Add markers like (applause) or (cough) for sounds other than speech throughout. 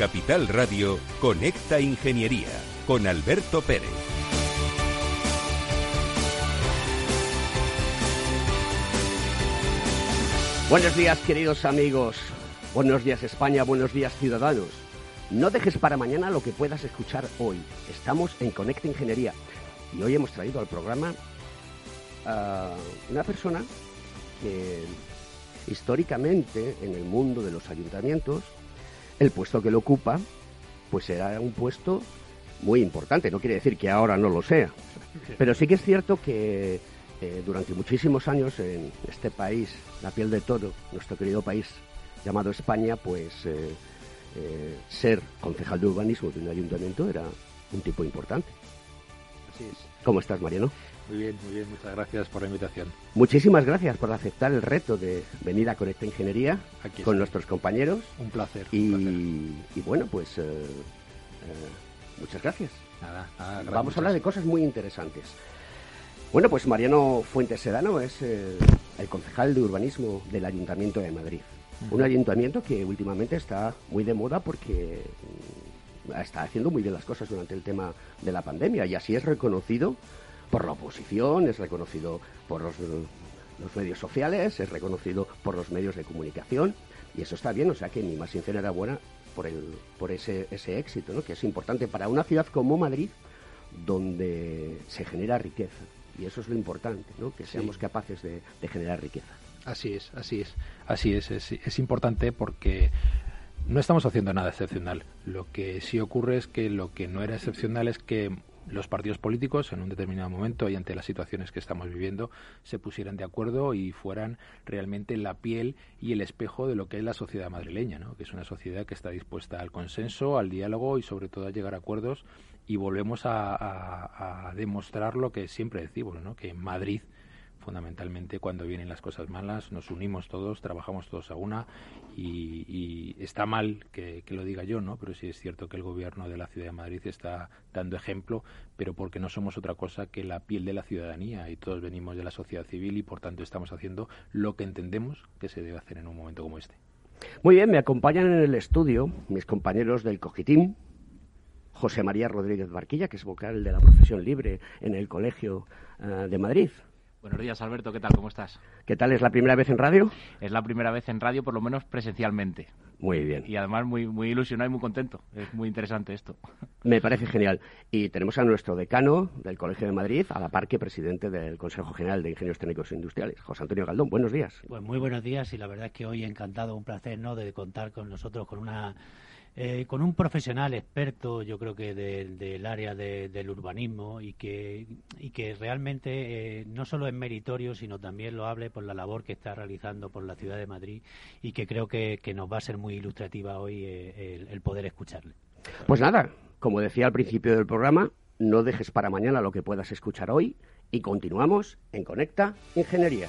Capital Radio, Conecta Ingeniería con Alberto Pérez. Buenos días, queridos amigos. Buenos días, España. Buenos días, ciudadanos. No dejes para mañana lo que puedas escuchar hoy. Estamos en Conecta Ingeniería y hoy hemos traído al programa a una persona que históricamente en el mundo de los ayuntamientos el puesto que lo ocupa pues era un puesto muy importante. No quiere decir que ahora no lo sea, (laughs) pero sí que es cierto que eh, durante muchísimos años en este país, la piel de todo, nuestro querido país llamado España, pues eh, eh, ser concejal de urbanismo de un ayuntamiento era un tipo importante. Así es. ¿Cómo estás, Mariano? Muy bien, muy bien. Muchas gracias por la invitación. Muchísimas gracias por aceptar el reto de venir a Conecta Ingeniería Aquí con nuestros compañeros. Un placer. Y, un placer. y bueno, pues eh, eh, muchas gracias. Nada, nada, Vamos a hablar de cosas muy interesantes. Bueno, pues Mariano Fuentes Sedano es eh, el concejal de urbanismo del Ayuntamiento de Madrid. Un ayuntamiento que últimamente está muy de moda porque mm, está haciendo muy bien las cosas durante el tema de la pandemia y así es reconocido por la oposición, es reconocido por los, los medios sociales, es reconocido por los medios de comunicación y eso está bien, o sea que mi más sincera enhorabuena por, el, por ese, ese éxito, ¿no? que es importante para una ciudad como Madrid donde se genera riqueza. Y eso es lo importante, ¿no? que seamos capaces de, de generar riqueza. Así es, así es. Así es, es, es importante porque no estamos haciendo nada excepcional. Lo que sí ocurre es que lo que no era excepcional es que los partidos políticos en un determinado momento y ante las situaciones que estamos viviendo se pusieran de acuerdo y fueran realmente la piel y el espejo de lo que es la sociedad madrileña, ¿no? que es una sociedad que está dispuesta al consenso, al diálogo y sobre todo a llegar a acuerdos y volvemos a, a- a demostrar lo que siempre decimos, ¿no? que en Madrid fundamentalmente cuando vienen las cosas malas nos unimos todos, trabajamos todos a una y, está mal que, que lo diga yo, ¿no? Pero sí es cierto que el gobierno de la Ciudad de Madrid está dando ejemplo, pero porque no somos otra cosa que la piel de la ciudadanía y todos venimos de la sociedad civil y por tanto estamos haciendo lo que entendemos que se debe hacer en un momento como este. Muy bien, me acompañan en el estudio mis compañeros del Cogitín, José María Rodríguez Barquilla, que es vocal de la profesión libre en el Colegio eh, de Madrid. Buenos días, Alberto. ¿Qué tal? ¿Cómo estás? ¿Qué tal? ¿Es la primera vez en radio? Es la primera vez en radio, por lo menos presencialmente. Muy bien. Y además muy, muy ilusionado y muy contento. Es muy interesante esto. (laughs) Me parece genial. Y tenemos a nuestro decano del Colegio de Madrid, a la par que presidente del Consejo General de Ingenieros Técnicos e Industriales, José Antonio Galdón. Buenos días. Pues muy buenos días y la verdad es que hoy encantado, un placer, ¿no? De contar con nosotros con una eh, con un profesional experto, yo creo que de- del área de- del urbanismo y que y que realmente eh, no solo es meritorio, sino también lo hable por la labor que está realizando por la ciudad de Madrid y que creo que, que nos va a ser muy ilustrativa hoy eh, el, el poder escucharle. Pues nada, como decía al principio del programa, no dejes para mañana lo que puedas escuchar hoy y continuamos en Conecta Ingeniería.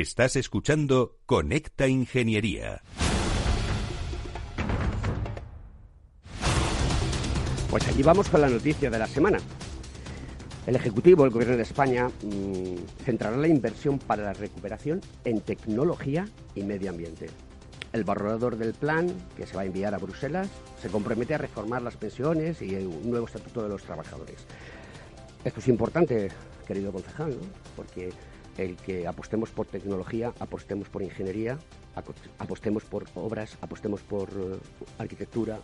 Estás escuchando Conecta Ingeniería. Pues aquí vamos con la noticia de la semana. El Ejecutivo, el Gobierno de España, mm, centrará la inversión para la recuperación en tecnología y medio ambiente. El borrador del plan, que se va a enviar a Bruselas, se compromete a reformar las pensiones y un nuevo estatuto de los trabajadores. Esto es importante, querido concejal, porque el que apostemos por tecnología, apostemos por ingeniería, apostemos por obras, apostemos por eh, arquitectura,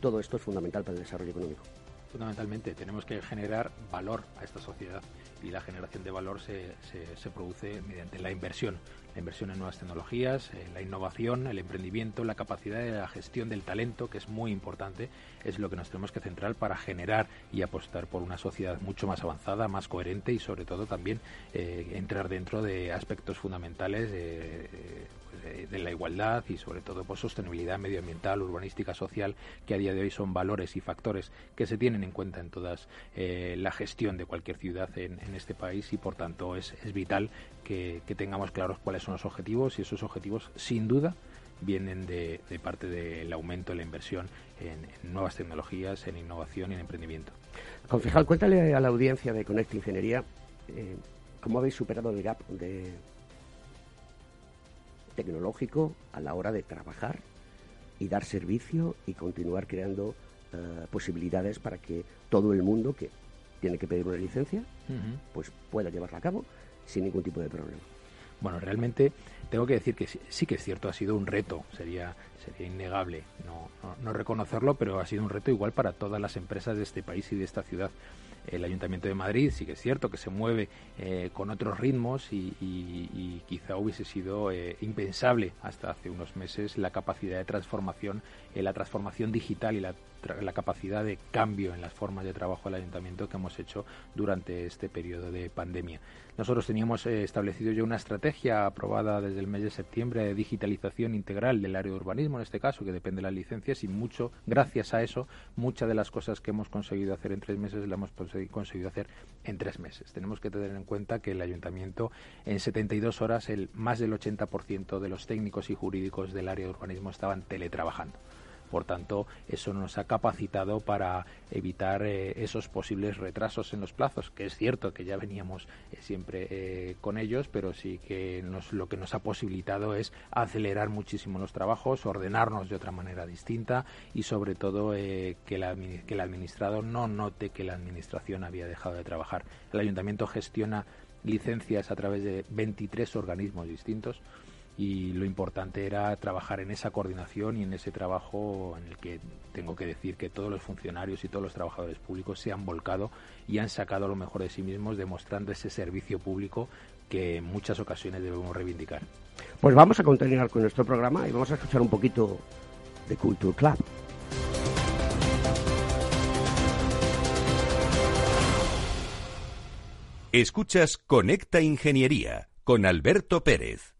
todo esto es fundamental para el desarrollo económico. Fundamentalmente tenemos que generar valor a esta sociedad y la generación de valor se, se, produce mediante la inversión, la inversión en nuevas tecnologías, en la innovación, el emprendimiento, la capacidad de la gestión del talento, que es muy importante, es lo que nos tenemos que centrar para generar y apostar por una sociedad mucho más avanzada, más coherente y sobre todo también eh, entrar dentro de aspectos fundamentales de de, la igualdad y sobre todo por sostenibilidad medioambiental, urbanística, social, que a día de hoy son valores y factores que se tienen en cuenta en toda eh, la gestión de cualquier ciudad en, este país y por tanto es, vital que, tengamos claros cuáles son los objetivos y esos objetivos sin duda vienen de, parte del aumento de la inversión en, nuevas tecnologías, en innovación y en emprendimiento. Concejal, cuéntale a la audiencia de Conecta Ingeniería eh, cómo habéis superado el gap de tecnológico a la hora de trabajar y dar servicio y continuar creando eh, posibilidades para que todo el mundo que tiene que pedir una licencia pues pueda llevarla a cabo sin ningún tipo de problema. Bueno, realmente tengo que decir que sí, que es cierto, ha sido un reto, sería, sería innegable no, no, reconocerlo, pero ha sido un reto igual para todas las empresas de este país y de esta ciudad el Ayuntamiento de Madrid sí que es cierto que se mueve eh, con otros ritmos y, quizá hubiese sido eh, impensable hasta hace unos meses la capacidad de transformación, eh, la transformación digital y la, la, capacidad de cambio en las formas de trabajo del Ayuntamiento que hemos hecho durante este periodo de pandemia. Nosotros teníamos establecido ya una estrategia aprobada desde el mes de septiembre de digitalización integral del área de urbanismo, en este caso, que depende de las licencias, y mucho, gracias a eso, muchas de las cosas que hemos conseguido hacer en tres meses las hemos conseguido hacer en tres meses. Tenemos que tener en cuenta que el ayuntamiento en 72 horas el más del 80% de los técnicos y jurídicos del área de urbanismo estaban teletrabajando. Por tanto, eso nos ha capacitado para evitar eh, esos posibles retrasos en los plazos, que es cierto que ya veníamos eh, siempre eh, con ellos, pero sí que nos, lo que nos ha posibilitado es acelerar muchísimo los trabajos, ordenarnos de otra manera distinta y sobre todo que, que el administrador no note que la administración había dejado de trabajar. El ayuntamiento gestiona licencias a través de 23 organismos distintos y lo importante era trabajar en esa coordinación y en ese trabajo en el que tengo que decir que todos los funcionarios y todos los trabajadores públicos se han volcado y han sacado lo mejor de sí mismos demostrando ese servicio público que en muchas ocasiones debemos reivindicar. Pues vamos a continuar con nuestro programa y vamos a escuchar un poquito de Culture Club. Escuchas Conecta Ingeniería con Alberto Pérez.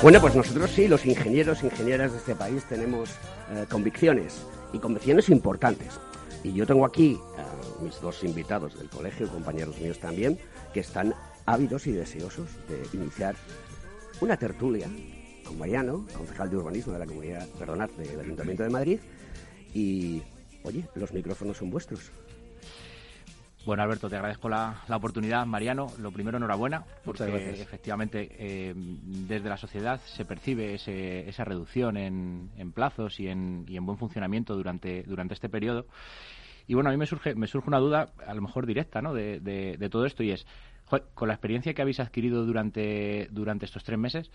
Bueno, pues nosotros sí, los ingenieros, ingenieras de este país, tenemos eh, convicciones y convicciones importantes. Y yo tengo aquí a mis dos invitados del colegio, compañeros míos también, que están ávidos y deseosos de iniciar una tertulia con Mariano, concejal de urbanismo de la comunidad, perdonad, del Ayuntamiento de Madrid. Y, oye, los micrófonos son vuestros. Bueno, Alberto, te agradezco la, oportunidad. Mariano, lo primero, enhorabuena, porque efectivamente eh, desde la sociedad se percibe esa reducción en, plazos y en, buen funcionamiento durante, durante este periodo. Y bueno, a mí me surge, me surge una duda, a lo mejor directa, ¿no? de, todo esto y es, con la experiencia que habéis adquirido durante, durante estos tres meses,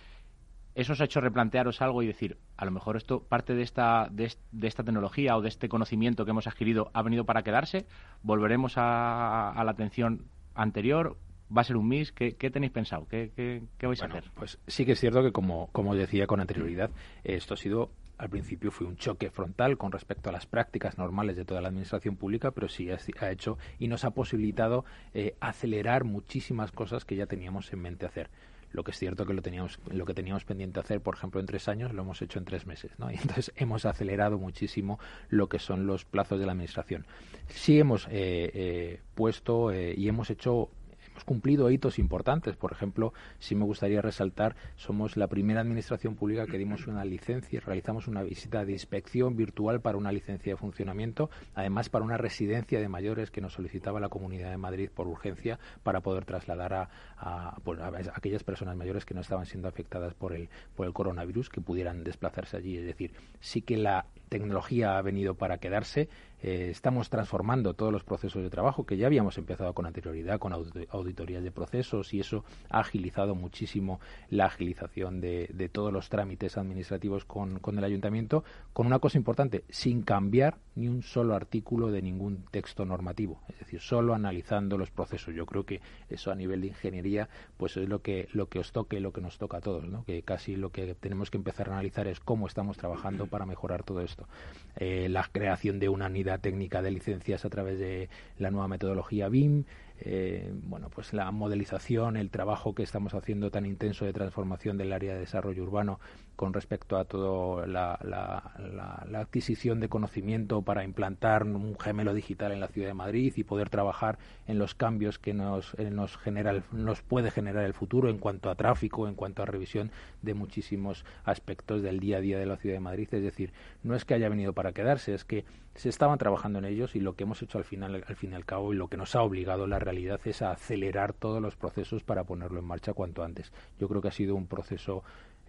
¿Eso os ha hecho replantearos algo y decir, a lo mejor esto, parte de esta, de, esta tecnología o de este conocimiento que hemos adquirido ha venido para quedarse? ¿Volveremos a, la atención anterior? ¿Va a ser un MIS? ¿Qué, tenéis pensado? ¿Qué, vais a hacer? Pues sí que es cierto que, como, como decía con anterioridad, esto ha sido al principio fue un choque frontal con respecto a las prácticas normales de toda la administración pública, pero sí ha, hecho y nos ha posibilitado eh, acelerar muchísimas cosas que ya teníamos en mente hacer. Lo que es cierto que lo teníamos, lo que teníamos pendiente hacer, por ejemplo, en tres años, lo hemos hecho en tres meses, ¿no? (laughs) Y entonces hemos acelerado muchísimo lo que son los plazos de la administración. Sí hemos eh, eh, puesto y hemos hecho hemos cumplido hitos importantes. Por ejemplo, si me gustaría resaltar, somos la primera administración pública que dimos una licencia, realizamos una visita de inspección virtual para una licencia de funcionamiento, además para una residencia de mayores que nos solicitaba la Comunidad de Madrid por urgencia para poder trasladar a, a, pues, aquellas personas mayores que no estaban siendo afectadas por el, por el coronavirus, que pudieran desplazarse allí. Es decir, sí que la tecnología ha venido para quedarse. Eh, estamos transformando todos los procesos de trabajo que ya habíamos empezado con anterioridad, con auditorías de procesos, y eso ha agilizado muchísimo la agilización de, todos los trámites administrativos con, con, el ayuntamiento, con una cosa importante, sin cambiar ni un solo artículo de ningún texto normativo, es decir, solo analizando los procesos. Yo creo que eso a nivel de ingeniería, pues es lo que, lo que os toque, lo que nos toca a todos, ¿no? que casi lo que tenemos que empezar a analizar es cómo estamos trabajando para mejorar todo esto. Eh, la creación de una unidad técnica de licencias a través de la nueva metodología BIM, eh, bueno, pues la modelización, el trabajo que estamos haciendo tan intenso de transformación del área de desarrollo urbano con respecto a toda la, adquisición de conocimiento para implantar un gemelo digital en la ciudad de Madrid y poder trabajar en los cambios que nos, eh, nos, genera, nos puede generar el futuro en cuanto a tráfico, en cuanto a revisión de muchísimos aspectos del día a día de la ciudad de Madrid. Es decir, no es que haya venido para quedarse, es que se estaban trabajando en ellos y lo que hemos hecho al final, al fin y al cabo, y lo que nos ha obligado la realidad es a acelerar todos los procesos para ponerlo en marcha cuanto antes. Yo creo que ha sido un proceso,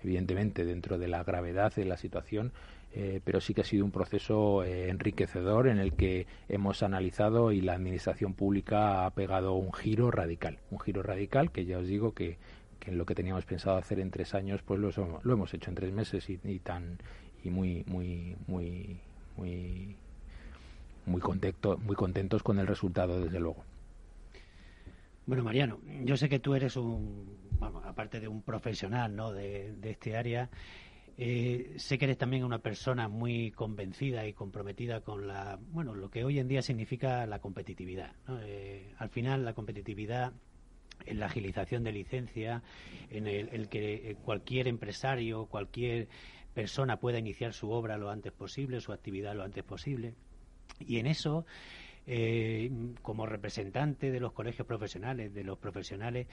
evidentemente, dentro de la gravedad de la situación, eh, pero sí que ha sido un proceso eh, enriquecedor en el que hemos analizado y la administración pública ha pegado un giro radical, un giro radical que ya os digo que, que en lo que teníamos pensado hacer en tres años, pues lo, lo hemos hecho en tres meses y, tan y muy muy muy muy muy contento, muy contentos con el resultado desde luego. Bueno, Mariano, yo sé que tú eres un, aparte de un profesional ¿no? de, este área, eh, sé que eres también una persona muy convencida y comprometida con la, bueno, lo que hoy en día significa la competitividad. Eh, al final, la competitividad en la agilización de licencia, en el, que cualquier empresario, cualquier persona pueda iniciar su obra lo antes posible, su actividad lo antes posible. Y en eso eh, como representante de los colegios profesionales, de los profesionales,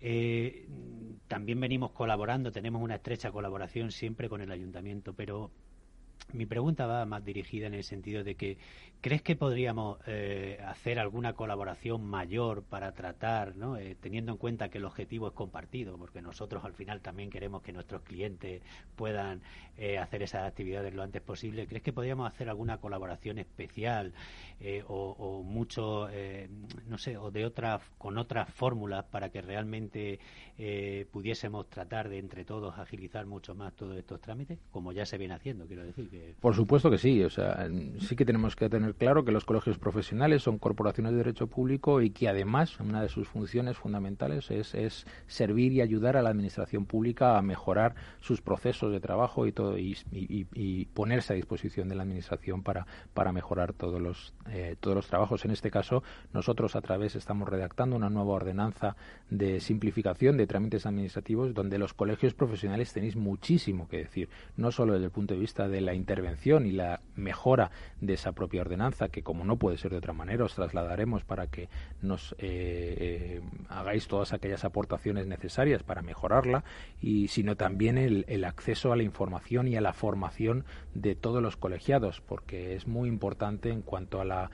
eh, también venimos colaborando, tenemos una estrecha colaboración siempre con el ayuntamiento, pero mi pregunta va más dirigida en el sentido de que ¿crees que podríamos eh, hacer alguna colaboración mayor para tratar, ¿no? Eh, teniendo en cuenta que el objetivo es compartido, porque nosotros al final también queremos que nuestros clientes puedan eh, hacer esas actividades lo antes posible? ¿Crees que podríamos hacer alguna colaboración especial o, o, mucho, no sé, o de otras con otras fórmulas para que realmente pudiésemos tratar de entre todos agilizar mucho más todos estos trámites, como ya se viene haciendo, quiero decir? Por supuesto que sí. O sea, sí que tenemos que tener claro que los colegios profesionales son corporaciones de derecho público y que además una de sus funciones fundamentales es, servir y ayudar a la administración pública a mejorar sus procesos de trabajo y todo y, ponerse a disposición de la administración para, para mejorar todos los eh, todos los trabajos. En este caso, nosotros a través estamos redactando una nueva ordenanza de simplificación de trámites administrativos donde los colegios profesionales tenéis muchísimo que decir, no solo desde el punto de vista de la intervención y la mejora de esa propia ordenanza, que como no puede ser de otra manera, os trasladaremos para que nos eh, eh, hagáis todas aquellas aportaciones necesarias para mejorarla, y sino también el, el acceso a la información y a la formación de todos los colegiados, porque es muy importante en cuanto a la,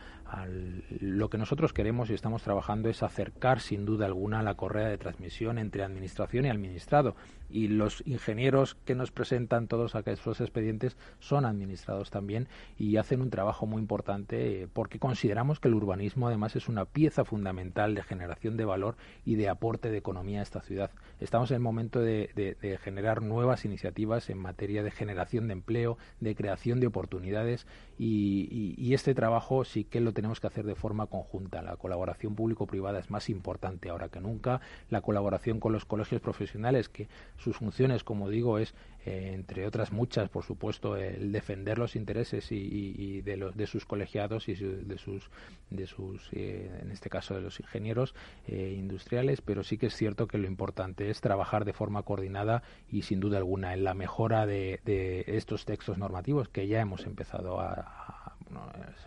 lo que nosotros queremos y estamos trabajando es acercar sin duda alguna la correa de transmisión entre administración y administrado y los ingenieros que nos presentan todos aquellos expedientes son administrados también y hacen un trabajo muy importante eh, porque consideramos que el urbanismo además es una pieza fundamental de generación de valor y de aporte de economía a esta ciudad. Estamos en el momento de, generar nuevas iniciativas en materia de generación de empleo, de creación de oportunidades y, este trabajo sí que lo tenemos que hacer de forma conjunta. La colaboración público-privada es más importante ahora que nunca. La colaboración con los colegios profesionales, que sus funciones, como digo, es eh, entre otras muchas, por supuesto, el defender los intereses y, de, los, de sus colegiados y de sus, de sus eh, en este caso, de los ingenieros eh, industriales, pero sí que es cierto que lo importante es trabajar de forma coordinada y, sin duda alguna, en la mejora de, de estos textos normativos que ya hemos empezado a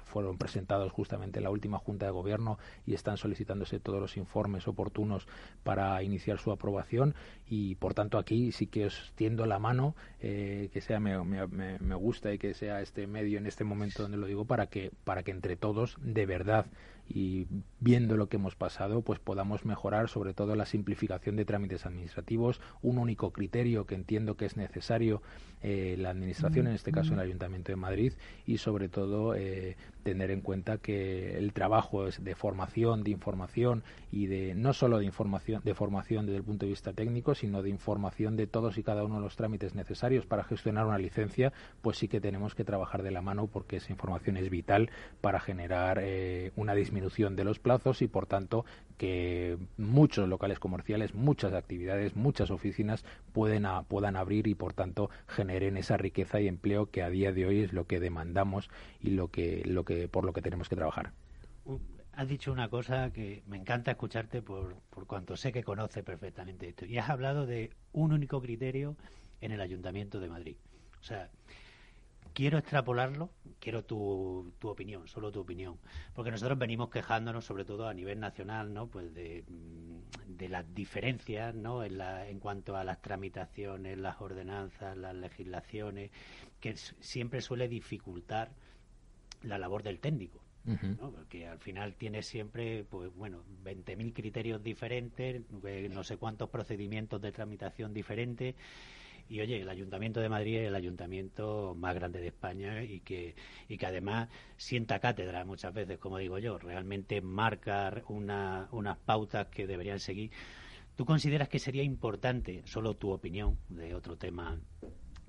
fueron presentados justamente en la última Junta de Gobierno y están solicitándose todos los informes oportunos para iniciar su aprobación. Y por tanto aquí sí que os tiendo la mano eh, que sea me, me, me, gusta y que sea este medio en este momento donde lo digo para que para que entre todos de verdad y viendo lo que hemos pasado, pues podamos mejorar sobre todo la simplificación de trámites administrativos, un único criterio que entiendo que es necesario eh, la Administración, en este caso el Ayuntamiento de Madrid, y sobre todo eh, tener en cuenta que el trabajo es de formación, de información y de no solo de información, de formación desde el punto de vista técnico, sino de información de todos y cada uno de los trámites necesarios para gestionar una licencia, pues sí que tenemos que trabajar de la mano porque esa información es vital para generar eh, una disminución de los plazos y por tanto que muchos locales comerciales, muchas actividades, muchas oficinas pueden puedan abrir y por tanto generen esa riqueza y empleo que a día de hoy es lo que demandamos y lo que, lo que por lo que tenemos que trabajar. Has dicho una cosa que me encanta escucharte por, por cuanto sé que conoce perfectamente esto. Y has hablado de un único criterio en el Ayuntamiento de Madrid. O sea, quiero extrapolarlo, quiero tu, tu, opinión, solo tu opinión, porque nosotros venimos quejándonos, sobre todo a nivel nacional, ¿no? Pues de, de las diferencias, ¿no? En, la, en cuanto a las tramitaciones, las ordenanzas, las legislaciones, que siempre suele dificultar la labor del técnico. ¿no? Porque al final tiene siempre, pues bueno, 20.000 criterios diferentes, eh, no sé cuántos procedimientos de tramitación diferentes. Y oye, el Ayuntamiento de Madrid es el ayuntamiento más grande de España y que, y que además sienta cátedra muchas veces, como digo yo, realmente marca una, unas pautas que deberían seguir. ¿Tú consideras que sería importante, solo tu opinión de otro tema,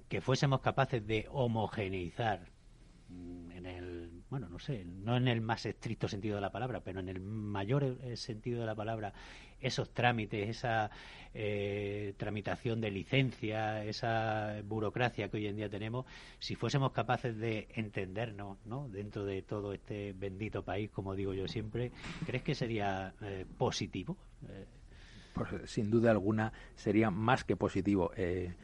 que fuésemos capaces de homogeneizar Mm, bueno, no sé, no en el más estricto sentido de la palabra, pero en el mayor eh, sentido de la palabra, esos trámites, esa eh, tramitación de licencia, esa burocracia que hoy en día tenemos, si fuésemos capaces de entendernos, ¿no? Dentro de todo este bendito país, como digo yo siempre, ¿crees que sería eh, positivo? Pues, sin duda alguna sería más que positivo. Eh,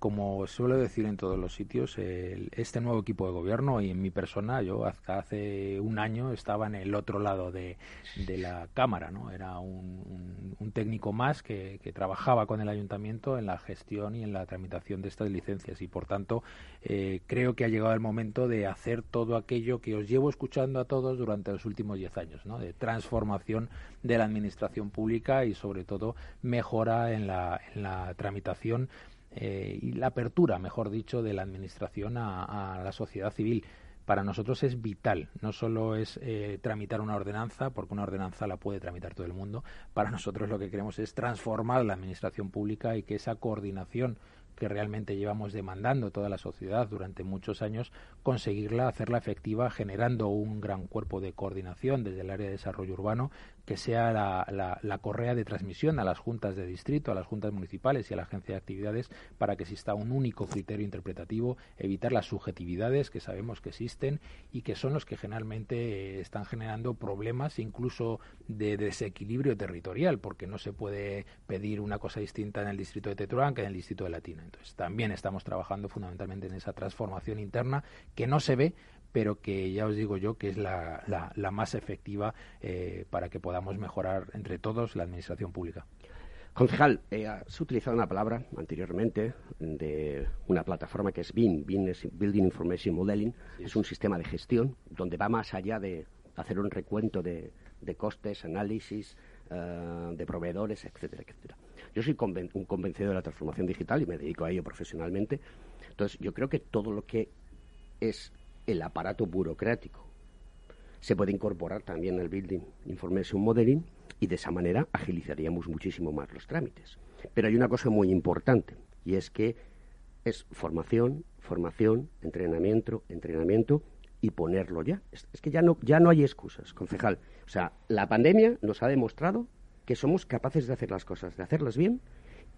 como suelo decir en todos los sitios, este nuevo equipo de gobierno y en mi persona, yo hace un año estaba en el otro lado de, la Cámara, ¿no? Era un, técnico más que, trabajaba con el ayuntamiento en la gestión y en la tramitación de estas licencias y, por tanto, eh, creo que ha llegado el momento de hacer todo aquello que os llevo escuchando a todos durante los últimos diez años, ¿no? De transformación de la administración pública y, sobre todo, mejora en la, en la tramitación eh, y la apertura, mejor dicho, de la Administración a, la sociedad civil. Para nosotros es vital, no solo es eh, tramitar una ordenanza, porque una ordenanza la puede tramitar todo el mundo, para nosotros lo que queremos es transformar la Administración pública y que esa coordinación que realmente llevamos demandando toda la sociedad durante muchos años, conseguirla, hacerla efectiva, generando un gran cuerpo de coordinación desde el área de desarrollo urbano que sea la, correa de transmisión a las juntas de distrito, a las juntas municipales y a la agencia de actividades para que exista un único criterio interpretativo, evitar las subjetividades que sabemos que existen y que son los que generalmente eh, están generando problemas incluso de desequilibrio territorial, porque no se puede pedir una cosa distinta en el distrito de Tetuán que en el distrito de Latina. Entonces, también estamos trabajando fundamentalmente en esa transformación interna que no se ve, pero que ya os digo yo que es la, la, más efectiva eh, para que podamos mejorar entre todos la administración pública. Concejal, eh, has utilizado una palabra anteriormente de una plataforma que es BIM, BIM es Building Information Modeling, es un sistema de gestión donde va más allá de hacer un recuento de, costes, análisis, eh, de proveedores, etcétera, etcétera. Yo soy un convencido de la transformación digital y me dedico a ello profesionalmente. Entonces, yo creo que todo lo que es el aparato burocrático. Se puede incorporar también el Building Information Modeling y de esa manera agilizaríamos muchísimo más los trámites. Pero hay una cosa muy importante y es que es formación, formación, entrenamiento, entrenamiento y ponerlo ya. Es, que ya no, ya no hay excusas, concejal. O sea, la pandemia nos ha demostrado que somos capaces de hacer las cosas, de hacerlas bien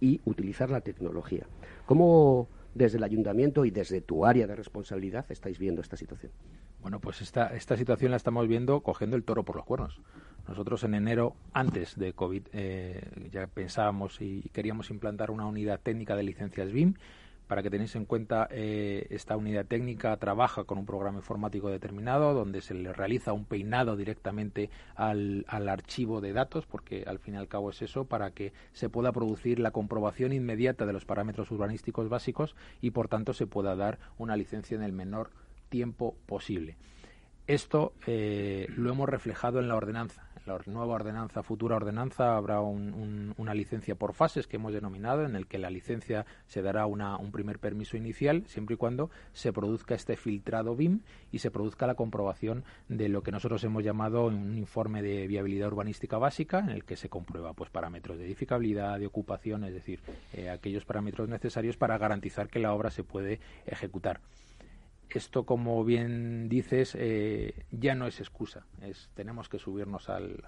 y utilizar la tecnología. ¿Cómo desde el ayuntamiento y desde tu área de responsabilidad estáis viendo esta situación? Bueno, pues esta, esta situación la estamos viendo cogiendo el toro por los cuernos. Nosotros en enero, antes de COVID, eh, ya pensábamos y queríamos implantar una unidad técnica de licencias BIM para que tenéis en cuenta, eh, esta unidad técnica trabaja con un programa informático determinado donde se le realiza un peinado directamente al, al, archivo de datos, porque al fin y al cabo es eso, para que se pueda producir la comprobación inmediata de los parámetros urbanísticos básicos y por tanto se pueda dar una licencia en el menor tiempo posible. Esto eh, lo hemos reflejado en la ordenanza la nueva ordenanza, futura ordenanza, habrá una licencia por fases que hemos denominado, en el que la licencia se dará un primer permiso inicial, siempre y cuando se produzca este filtrado BIM y se produzca la comprobación de lo que nosotros hemos llamado un informe de viabilidad urbanística básica, en el que se comprueba pues parámetros de edificabilidad, de ocupación, es decir, eh, aquellos parámetros necesarios para garantizar que la obra se puede ejecutar esto, como bien dices, eh, ya no es excusa. Es, tenemos que subirnos al,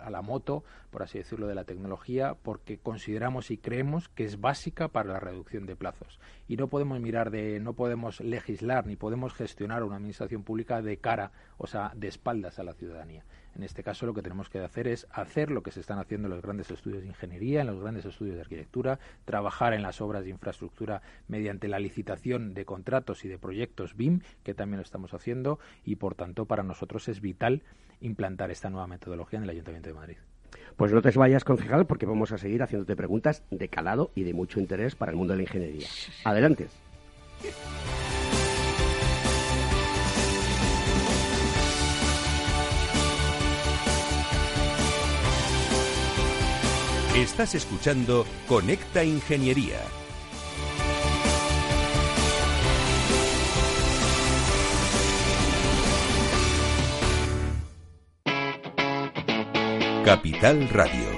a la moto, por así decirlo, de la tecnología, porque consideramos y creemos que es básica para la reducción de plazos. Y no podemos mirar de, no podemos legislar ni podemos gestionar una administración pública de cara, o sea, de espaldas a la ciudadanía. En este caso lo que tenemos que hacer es hacer lo que se están haciendo en los grandes estudios de ingeniería, en los grandes estudios de arquitectura, trabajar en las obras de infraestructura mediante la licitación de contratos y de proyectos BIM, que también lo estamos haciendo, y por tanto para nosotros es vital implantar esta nueva metodología en el Ayuntamiento de Madrid. Pues no te vayas, concejal, porque vamos a seguir haciéndote preguntas de calado y de mucho interés para el mundo de la ingeniería. Adelante. Estás escuchando Conecta Ingeniería. Capital Radio.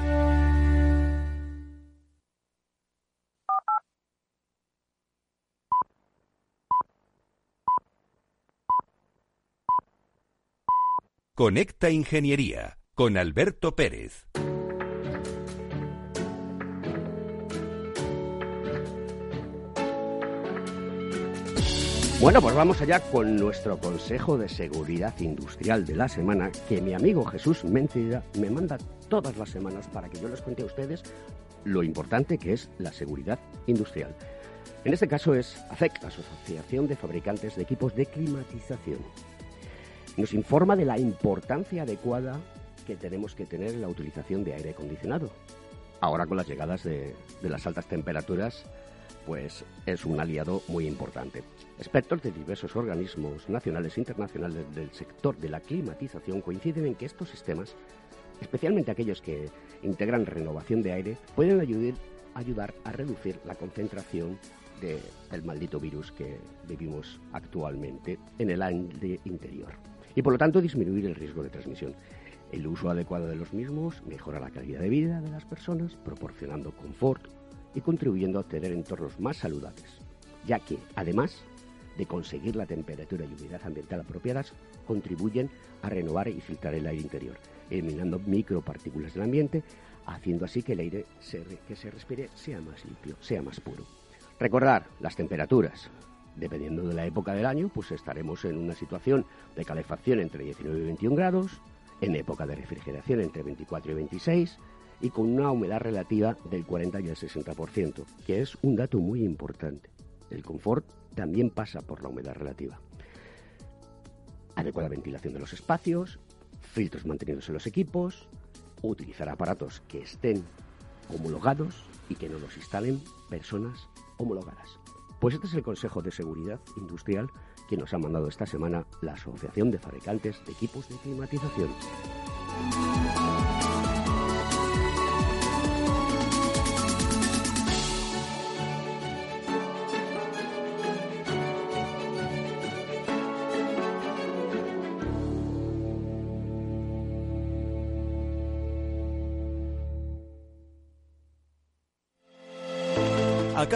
Conecta Ingeniería con Alberto Pérez. Bueno, pues vamos allá con nuestro Consejo de Seguridad Industrial de la semana, que mi amigo Jesús Mentira me manda todas las semanas para que yo les cuente a ustedes lo importante que es la seguridad industrial. En este caso es AFEC, Asociación de Fabricantes de Equipos de Climatización. Nos informa de la importancia adecuada que tenemos que tener en la utilización de aire acondicionado. Ahora con las llegadas de, las altas temperaturas, pues es un aliado muy importante. Expertos de diversos organismos nacionales e internacionales del sector de la climatización coinciden en que estos sistemas, especialmente aquellos que integran renovación de aire, pueden ayudar, a reducir la concentración del maldito virus que vivimos actualmente en el aire interior y por lo tanto disminuir el riesgo de transmisión. El uso adecuado de los mismos mejora la calidad de vida de las personas, proporcionando confort y contribuyendo a obtener entornos más saludables, ya que, además de conseguir la temperatura y humedad ambiental apropiadas, contribuyen a renovar y filtrar el aire interior, eliminando micropartículas del ambiente, haciendo así que el aire que se respire sea más limpio, sea más puro. Recordar las temperaturas. Dependiendo de la época del año, pues estaremos en una situación de calefacción entre 19 y 21 grados, en época de refrigeración entre 24 y 26 y con una humedad relativa del 40 y el 60%, que es un dato muy importante. El confort también pasa por la humedad relativa. Adecuada ventilación de los espacios, filtros mantenidos en los equipos, utilizar aparatos que estén homologados y que no los instalen personas homologadas. Pues este es el Consejo de Seguridad Industrial que nos ha mandado esta semana la Asociación de Fabricantes de Equipos de Climatización.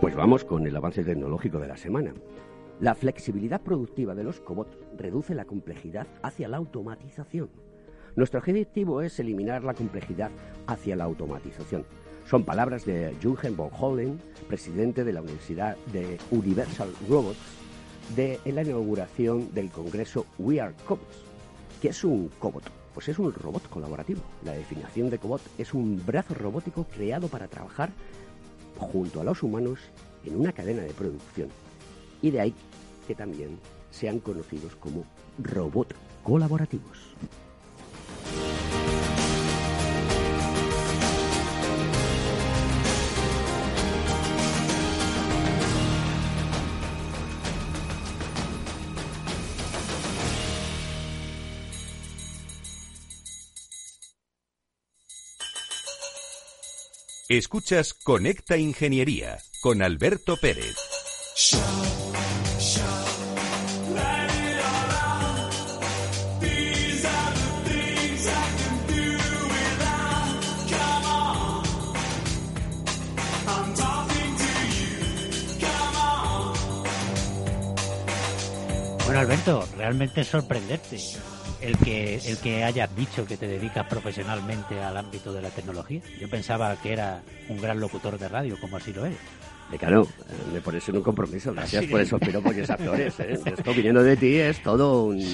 Pues vamos con el avance tecnológico de la semana. La flexibilidad productiva de los cobots reduce la complejidad hacia la automatización. Nuestro objetivo es eliminar la complejidad hacia la automatización son palabras de Jürgen von Hollen, presidente de la Universidad de Universal Robots, de, en la inauguración del congreso We Are Cobots. ¿Qué es un cobot? Pues es un robot colaborativo. La definición de cobot es un brazo robótico creado para trabajar junto a los humanos en una cadena de producción. Y de ahí que también sean conocidos como robot colaborativos. Escuchas Conecta Ingeniería con Alberto Pérez. Bueno, Alberto, realmente es sorprenderte el que, el que hayas dicho que te dedicas profesionalmente al ámbito de la tecnología. Yo pensaba que era un gran locutor de radio, como así lo eres. De claro, me pones en un compromiso. Gracias por esos piropos y esas flores. ¿eh? (laughs) Esto viniendo de ti es todo un...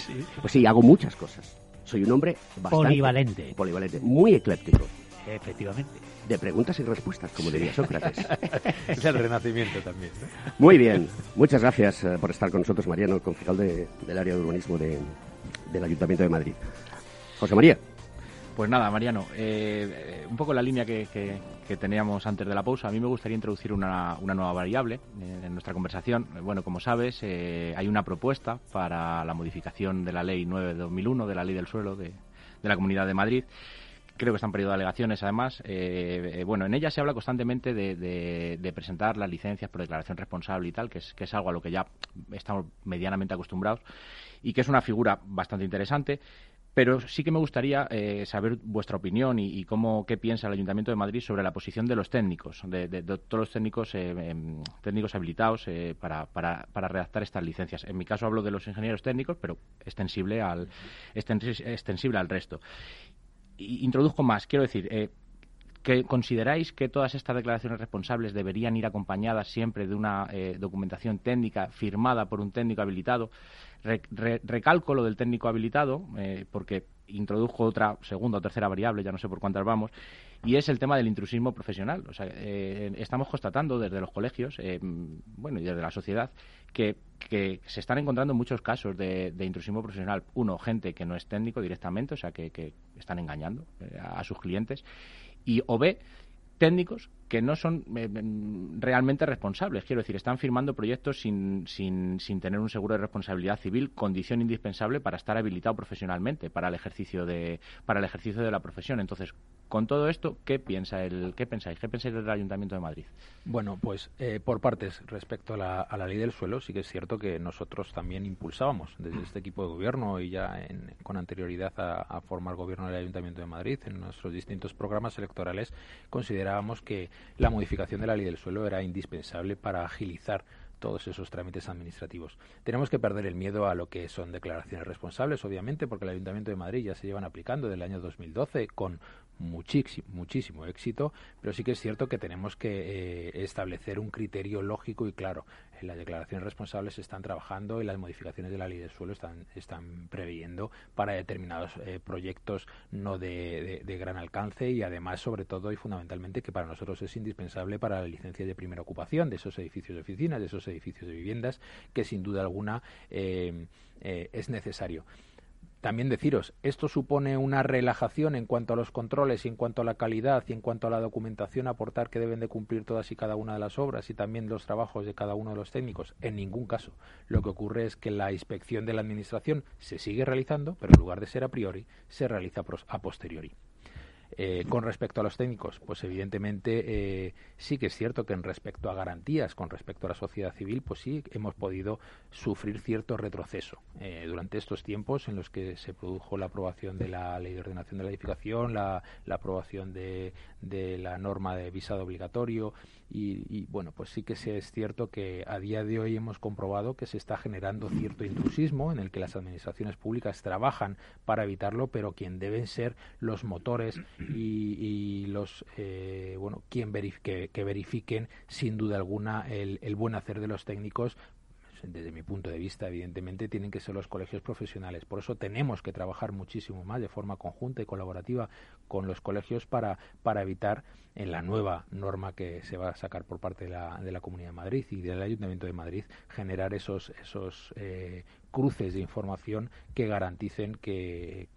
Pues sí, hago muchas cosas. Soy un hombre bastante... Polivalente. Polivalente, muy ecléptico. Efectivamente. De preguntas y respuestas, como diría Sócrates. (laughs) es el renacimiento también. Muy bien. Muchas gracias eh, por estar con nosotros, Mariano, concejal de, del área de urbanismo de, del Ayuntamiento de Madrid. José María. Pues nada, Mariano, eh, un poco la línea que, teníamos antes de la pausa. A mí me gustaría introducir una, nueva variable eh, en nuestra conversación. Bueno, como sabes, eh, hay una propuesta para la modificación de la Ley 9 de 2001, de la Ley del Suelo de, la Comunidad de Madrid creo que están de alegaciones además. bueno, en ella se habla constantemente de, presentar las licencias por declaración responsable y tal, que es, algo a lo que ya estamos medianamente acostumbrados y que es una figura bastante interesante. Pero sí que me gustaría eh, saber vuestra opinión y, cómo qué piensa el Ayuntamiento de Madrid sobre la posición de los técnicos, de, todos los técnicos eh, em, técnicos habilitados eh, para, para, para, redactar estas licencias. En mi caso hablo de los ingenieros técnicos, pero extensible al extensible al resto. Introduzco más. Quiero decir, que consideráis que todas estas declaraciones responsables deberían ir acompañadas siempre de una documentación técnica firmada por un técnico habilitado recalco lo del técnico habilitado, eh, porque introdujo otra segunda o tercera variable, ya no sé por cuántas vamos, y es el tema del intrusismo profesional. O sea, eh, estamos constatando desde los colegios, eh, bueno, y desde la sociedad, que, se están encontrando muchos casos de, intrusismo profesional. Uno, gente que no es técnico directamente, o sea, que, que están engañando a sus clientes, y o B, técnicos que no son eh, mm, realmente responsables. Quiero decir, están firmando proyectos sin, sin, sin, tener un seguro de responsabilidad civil, condición indispensable para estar habilitado profesionalmente para el ejercicio de, para el ejercicio de la profesión. Entonces, con todo esto, ¿qué, piensa el, qué pensáis? ¿Qué pensáis del Ayuntamiento de Madrid? Bueno, pues eh, por partes, respecto a la, a la, ley del suelo, sí que es cierto que nosotros también impulsábamos desde este equipo de gobierno y ya con anterioridad a, a formar gobierno del Ayuntamiento de Madrid, en nuestros distintos programas electorales, considerábamos que la modificación de la ley del suelo era indispensable para agilizar todos esos trámites administrativos. Tenemos que perder el miedo a lo que son declaraciones responsables, obviamente, porque el Ayuntamiento de Madrid ya se llevan aplicando desde el año 2012 con muchísimo, muchísimo éxito, pero sí que es cierto que tenemos que eh, establecer un criterio lógico y claro. En las declaraciones responsables se están trabajando y las modificaciones de la ley del suelo están, están previendo para determinados eh, proyectos no de, gran alcance y además, sobre todo y fundamentalmente, que para nosotros es indispensable para la licencia de primera ocupación de esos edificios de oficinas, de esos edificios de viviendas, que sin duda alguna eh, es necesario. También deciros, esto supone una relajación en cuanto a los controles y en cuanto a la calidad y en cuanto a la documentación aportar que deben de cumplir todas y cada una de las obras y también los trabajos de cada uno de los técnicos. En ningún caso. Lo que ocurre es que la inspección de la Administración se sigue realizando, pero en lugar de ser a priori, se realiza a posteriori. Eh, con respecto a los técnicos, pues evidentemente eh, sí que es cierto que en respecto a garantías, con respecto a la sociedad civil, pues sí hemos podido sufrir cierto retroceso eh, durante estos tiempos en los que se produjo la aprobación de la ley de ordenación de la edificación, la, aprobación de, de, la norma de visado obligatorio y, bueno, pues sí que es cierto que a día de hoy hemos comprobado que se está generando cierto intrusismo en el que las administraciones públicas trabajan para evitarlo, pero quien deben ser los motores y, los eh, bueno quien verifique, que verifiquen sin duda alguna el buen hacer de los técnicos desde mi punto de vista, evidentemente, tienen que ser los colegios profesionales. Por eso tenemos que trabajar muchísimo más de forma conjunta y colaborativa con los colegios para, para evitar en la nueva norma que se va a sacar por parte de la, de la Comunidad de Madrid y del Ayuntamiento de Madrid generar esos, esos eh, cruces de información que garanticen que,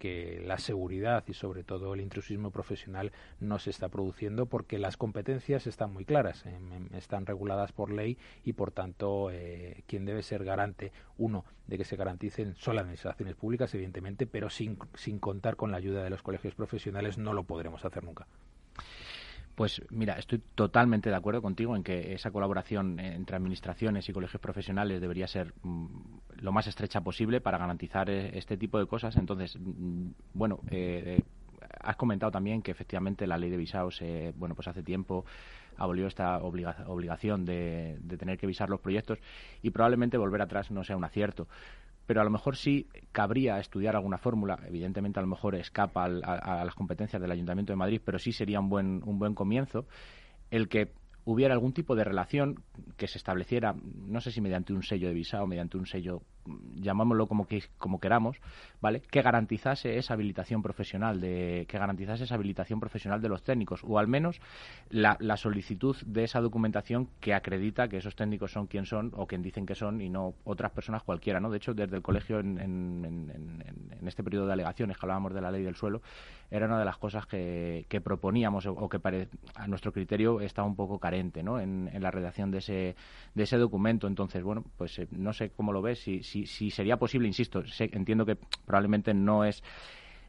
la seguridad y sobre todo el intrusismo profesional no se está produciendo porque las competencias están muy claras, em, em, están reguladas por ley y por tanto eh, quien debe ser garante, uno, de que se garanticen son las administraciones públicas, evidentemente, pero sin, sin contar con la ayuda de los colegios profesionales no lo podremos hacer nunca. Pues mira, estoy totalmente de acuerdo contigo en que esa colaboración entre administraciones y colegios profesionales debería ser mm, lo más estrecha posible para garantizar eh, este tipo de cosas. Entonces, mm, bueno, eh, has comentado también que efectivamente la ley de visados, bueno, pues hace tiempo abolió esta obligación de, de tener que visar los proyectos y probablemente volver atrás no sea un acierto pero a lo mejor sí cabría estudiar alguna fórmula. Evidentemente, a lo mejor escapa a, las competencias del Ayuntamiento de Madrid, pero sí sería un buen, un buen comienzo el que hubiera algún tipo de relación que se estableciera, no sé si mediante un sello de visa o mediante un sello llamámoslo como que como queramos, ¿vale? Que garantizase esa habilitación profesional de que garantizase esa habilitación profesional de los técnicos o al menos la, solicitud de esa documentación que acredita que esos técnicos son quien son o quien dicen que son y no otras personas cualquiera, ¿no? De hecho, desde el colegio en, en, este periodo de alegaciones que hablábamos de la ley del suelo era una de las cosas que, proponíamos o, que a nuestro criterio estaba un poco carente, ¿no? En, la redacción de ese de ese documento. Entonces, bueno, pues eh, no sé cómo lo ves, si, si, si sería posible, insisto, entiendo que probablemente no es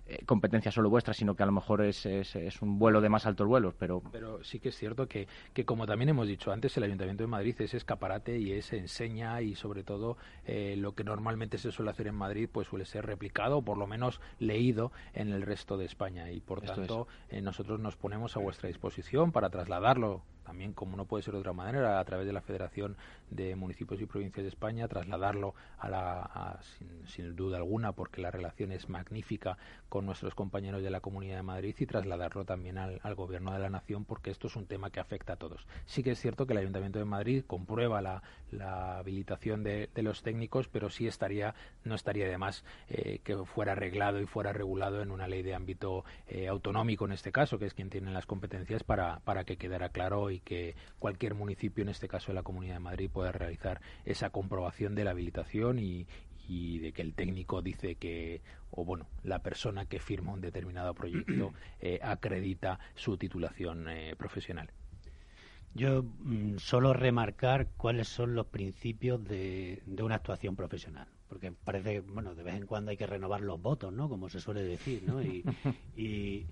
eh, competencia solo vuestra, sino que a lo mejor es, es, un vuelo de más altos vuelos. Pero... pero sí que es cierto que, que, como también hemos dicho antes, el Ayuntamiento de Madrid es escaparate y es enseña y sobre todo eh, lo que normalmente se suele hacer en Madrid pues suele ser replicado o por lo menos leído en el resto de España y por tanto eh, nosotros nos ponemos a vuestra disposición para trasladarlo también, como no puede ser de otra manera, a través de la Federación de Municipios y Provincias de España, trasladarlo a la, sin, duda alguna, porque la relación es magnífica con nuestros compañeros de la Comunidad de Madrid y trasladarlo también al, Gobierno de la Nación, porque esto es un tema que afecta a todos. Sí que es cierto que el Ayuntamiento de Madrid comprueba la, habilitación de, los técnicos, pero sí estaría, no estaría de más eh, que fuera arreglado y fuera regulado en una ley de ámbito eh, autonómico, en este caso, que es quien tiene las competencias para, para que quedara claro que cualquier municipio, en este caso de la Comunidad de Madrid, pueda realizar esa comprobación de la habilitación y, de que el técnico dice que, o bueno, la persona que firma un determinado proyecto (clears throat) eh, acredita su titulación eh, profesional. Yo mm, solo remarcar cuáles son los principios de, una actuación profesional, porque parece, bueno, de vez en cuando hay que renovar los votos, ¿no? Como se suele decir, ¿no? Y, (laughs)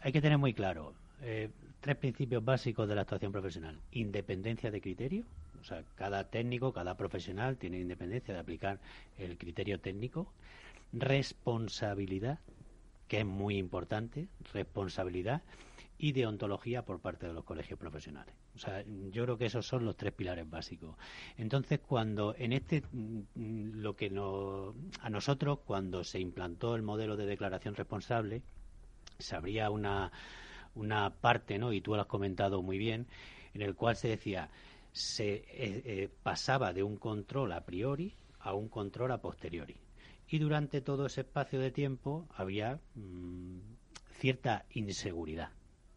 hay que tener muy claro, eh, tres principios básicos de la actuación profesional. Independencia de criterio, o sea, cada técnico, cada profesional tiene independencia de aplicar el criterio técnico. Responsabilidad, que es muy importante, responsabilidad y deontología por parte de los colegios profesionales. O sea, yo creo que esos son los tres pilares básicos. Entonces, cuando en este, mm, lo que a nosotros, cuando se implantó el modelo de declaración responsable, se abría una, una parte, ¿no? Y tú lo has comentado muy bien, en el cual se decía, se eh, eh, pasaba de un control a priori a un control a posteriori. Y durante todo ese espacio de tiempo había mm, cierta inseguridad.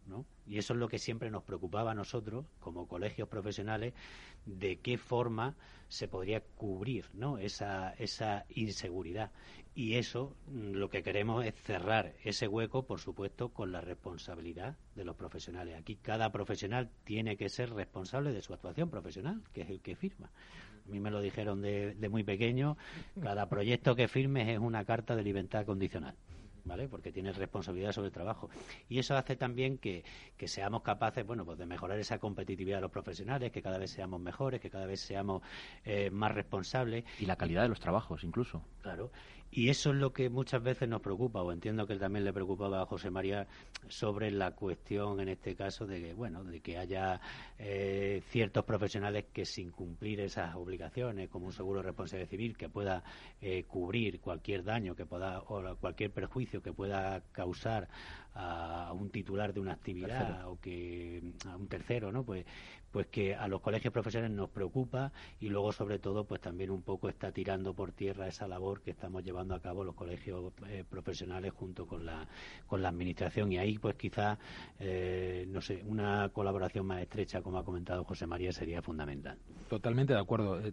¿No? Y eso es lo que siempre nos preocupaba a nosotros, como colegios profesionales, de qué forma se podría cubrir ¿no? esa, esa inseguridad. Y eso mm, lo que queremos es cerrar ese hueco, por supuesto, con la responsabilidad de los profesionales. Aquí cada profesional tiene que ser responsable de su actuación profesional, que es el que firma. A mí me lo dijeron de, de muy pequeño, cada proyecto que firmes es una carta de libertad condicional. ¿Vale? Porque tienes responsabilidad sobre el trabajo. Y eso hace también que, seamos capaces, bueno, pues de mejorar esa competitividad de los profesionales, que cada vez seamos mejores, que cada vez seamos eh, más responsables. Y la calidad de los trabajos, incluso. Claro. Y eso es lo que muchas veces nos preocupa, o entiendo que también le preocupaba a José María sobre la cuestión, en este caso, de que, bueno, de que haya eh, ciertos profesionales que sin cumplir esas obligaciones, como un seguro de responsabilidad civil, que pueda eh, cubrir cualquier daño que pueda, o cualquier perjuicio que pueda causar a un titular de una actividad o que a un tercero, ¿no? Pues pues que a los colegios profesionales nos preocupa y luego sobre todo pues también un poco está tirando por tierra esa labor que estamos llevando a cabo los colegios eh, profesionales junto con la con la administración. Y ahí pues quizá eh, no sé una colaboración más estrecha como ha comentado José María sería fundamental. Totalmente de acuerdo. Eh,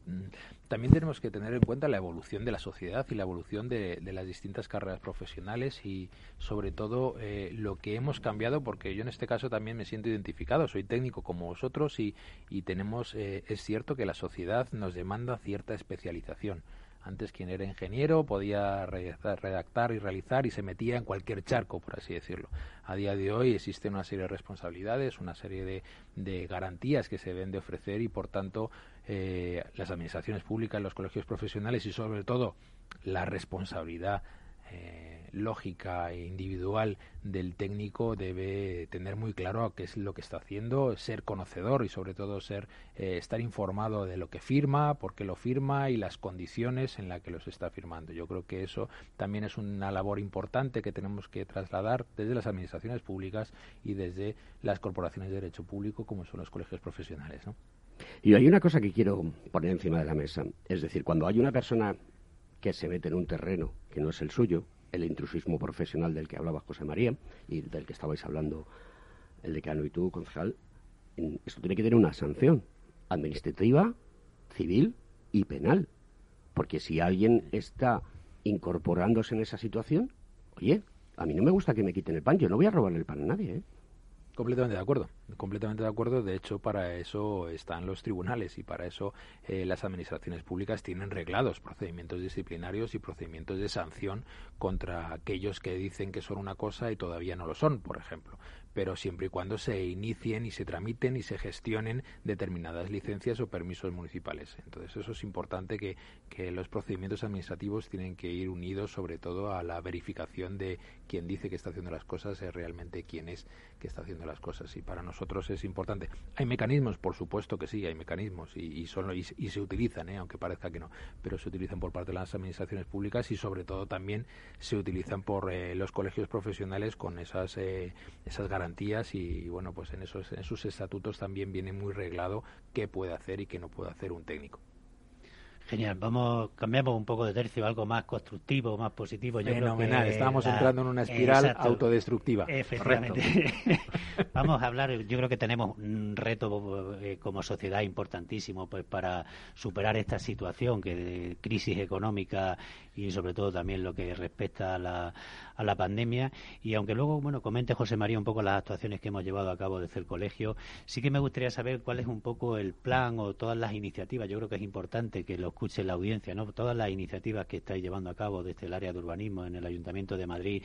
también tenemos que tener en cuenta la evolución de la sociedad y la evolución de, las distintas carreras profesionales y sobre todo lo que hemos cambiado porque yo en este caso también me siento identificado soy técnico como vosotros y y, tenemos, eh, es cierto que la sociedad nos demanda cierta especialización. Antes quien era ingeniero podía redactar y realizar y se metía en cualquier charco, por así decirlo. A día de hoy existe una serie de responsabilidades, una serie de, de garantías que se deben de ofrecer y, por tanto, eh, las administraciones públicas, los colegios profesionales y, sobre todo, la responsabilidad eh, lógica e individual del técnico debe tener muy claro qué es lo que está haciendo, ser conocedor y sobre todo ser eh, estar informado de lo que firma, por qué lo firma y las condiciones en las que los está firmando. Yo creo que eso también es una labor importante que tenemos que trasladar desde las administraciones públicas y desde las corporaciones de derecho público como son los colegios profesionales. Y hay una cosa que quiero poner encima de la mesa. Es decir, cuando hay una persona que se mete en un terreno que no es el suyo, el intrusismo profesional del que hablaba José María y del que estabais hablando el decano y tú, concejal, esto tiene que tener una sanción administrativa, civil y penal. Porque si alguien está incorporándose en esa situación, oye, a mí no me gusta que me quiten el pan, yo no voy a robarle el pan a nadie, ¿eh? Completamente de acuerdo, completamente de acuerdo. De hecho, para eso están los tribunales y para eso eh, las administraciones públicas tienen reglados procedimientos disciplinarios y procedimientos de sanción contra aquellos que dicen que son una cosa y todavía no lo son, por ejemplo pero siempre y cuando se inicien y se tramiten y se gestionen determinadas licencias o permisos municipales. Entonces, eso es importante que, que los procedimientos administrativos tienen que ir unidos sobre todo a la verificación de quien dice que está haciendo las cosas es realmente quién es que está haciendo las cosas. Y para nosotros es importante. Hay mecanismos, por supuesto que sí, hay mecanismos y, y, son, y, se utilizan, ¿eh? aunque parezca que no, pero se utilizan por parte de las administraciones públicas y sobre todo también se utilizan por eh, los colegios profesionales con esas, eh, esas garantías garantías y, bueno, pues en esos, en sus estatutos también viene muy reglado qué puede hacer y qué no puede hacer un técnico. Genial, vamos, cambiamos un poco de tercio, algo más constructivo, más positivo. Yo Fenomenal, estábamos entrando en una espiral autodestructiva. Efectivamente. (laughs) vamos a hablar, yo creo que tenemos un reto eh, como sociedad importantísimo pues para superar esta situación que de crisis económica y sobre todo también lo que respecta a la, a la pandemia. Y aunque luego, bueno, comente José María un poco las actuaciones que hemos llevado a cabo desde el colegio, sí que me gustaría saber cuál es un poco el plan o todas las iniciativas. Yo creo que es importante que lo escuche la audiencia, ¿no? Todas las iniciativas que estáis llevando a cabo desde el área de urbanismo en el Ayuntamiento de Madrid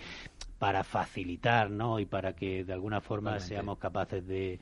para facilitar, ¿no? Y para que de alguna forma seamos capaces de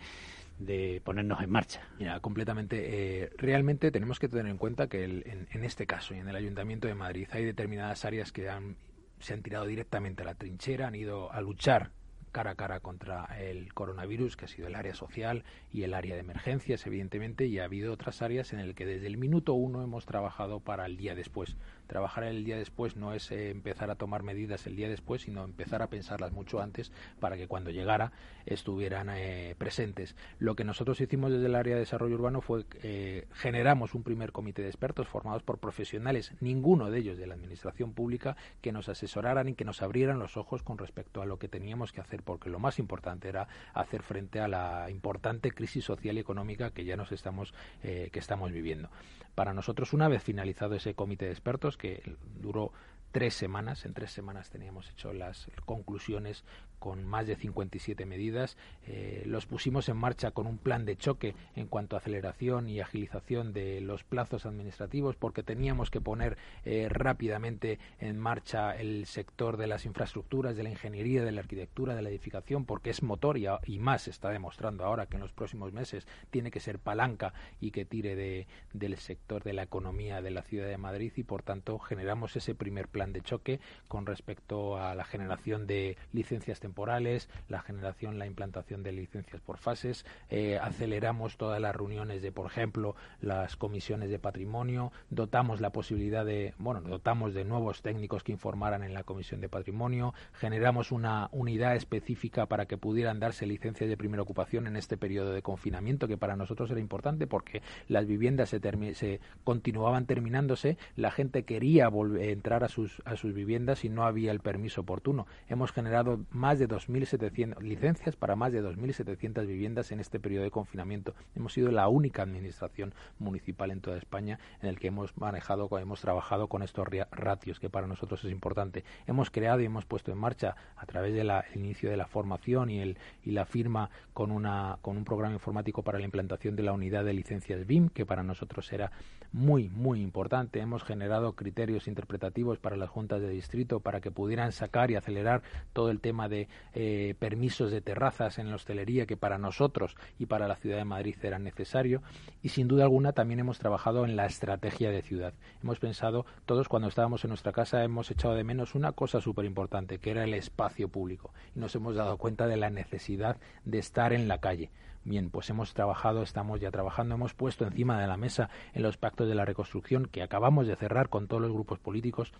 de ponernos en marcha. Mira, completamente. Eh, realmente tenemos que tener en cuenta que en, en, este caso y en el Ayuntamiento de Madrid hay determinadas áreas que han, se han tirado directamente a la trinchera, han ido a luchar cara a cara contra el coronavirus, que ha sido el área social y el área de emergencias, evidentemente, y ha habido otras áreas en las que desde el minuto uno hemos trabajado para el día después. Trabajar el día después no es eh, empezar a tomar medidas el día después, sino empezar a pensarlas mucho antes para que cuando llegara estuvieran eh, presentes. Lo que nosotros hicimos desde el área de desarrollo urbano fue eh, generamos un primer comité de expertos formados por profesionales, ninguno de ellos de la administración pública, que nos asesoraran y que nos abrieran los ojos con respecto a lo que teníamos que hacer porque lo más importante era hacer frente a la importante crisis social y económica que ya nos estamos eh, que estamos viviendo. Para nosotros, una vez finalizado ese comité de expertos que duró tres semanas. En tres semanas teníamos hecho las conclusiones con más de 57 medidas. Eh, los pusimos en marcha con un plan de choque en cuanto a aceleración y agilización de los plazos administrativos, porque teníamos que poner eh, rápidamente en marcha el sector de las infraestructuras, de la ingeniería, de la arquitectura, de la edificación, porque es motor y, y más se está demostrando ahora que en los próximos meses tiene que ser palanca y que tire de, del sector de la economía de la ciudad de Madrid y, por tanto, generamos ese primer plan de choque con respecto a la generación de licencias temporales, la generación, la implantación de licencias por fases, eh, aceleramos todas las reuniones de, por ejemplo, las comisiones de patrimonio, dotamos la posibilidad de, bueno, dotamos de nuevos técnicos que informaran en la comisión de patrimonio, generamos una unidad específica para que pudieran darse licencias de primera ocupación en este periodo de confinamiento, que para nosotros era importante porque las viviendas se, continuaban terminándose, la gente quería entrar a sus a sus viviendas y no había el permiso oportuno. Hemos generado más de 2.700 licencias para más de 2.700 viviendas en este periodo de confinamiento. Hemos sido la única administración municipal en toda España en el que hemos manejado, hemos trabajado con estos ratios, que para nosotros es importante. Hemos creado y hemos puesto en marcha a través del inicio de la formación y, el, y la firma con, una, con un programa informático para la implantación de la unidad de licencias BIM, que para nosotros era muy, muy importante. Hemos generado criterios interpretativos para las juntas de distrito para que pudieran sacar y acelerar todo el tema de eh, permisos de terrazas en la hostelería que para nosotros y para la ciudad de Madrid era necesario. Y sin duda alguna también hemos trabajado en la estrategia de ciudad. Hemos pensado, todos cuando estábamos en nuestra casa hemos echado de menos una cosa súper importante, que era el espacio público. Y nos hemos dado cuenta de la necesidad de estar en la calle. Bien, pues hemos trabajado, estamos ya trabajando, hemos puesto encima de la mesa en los pactos de la reconstrucción que acabamos de cerrar con todos los grupos políticos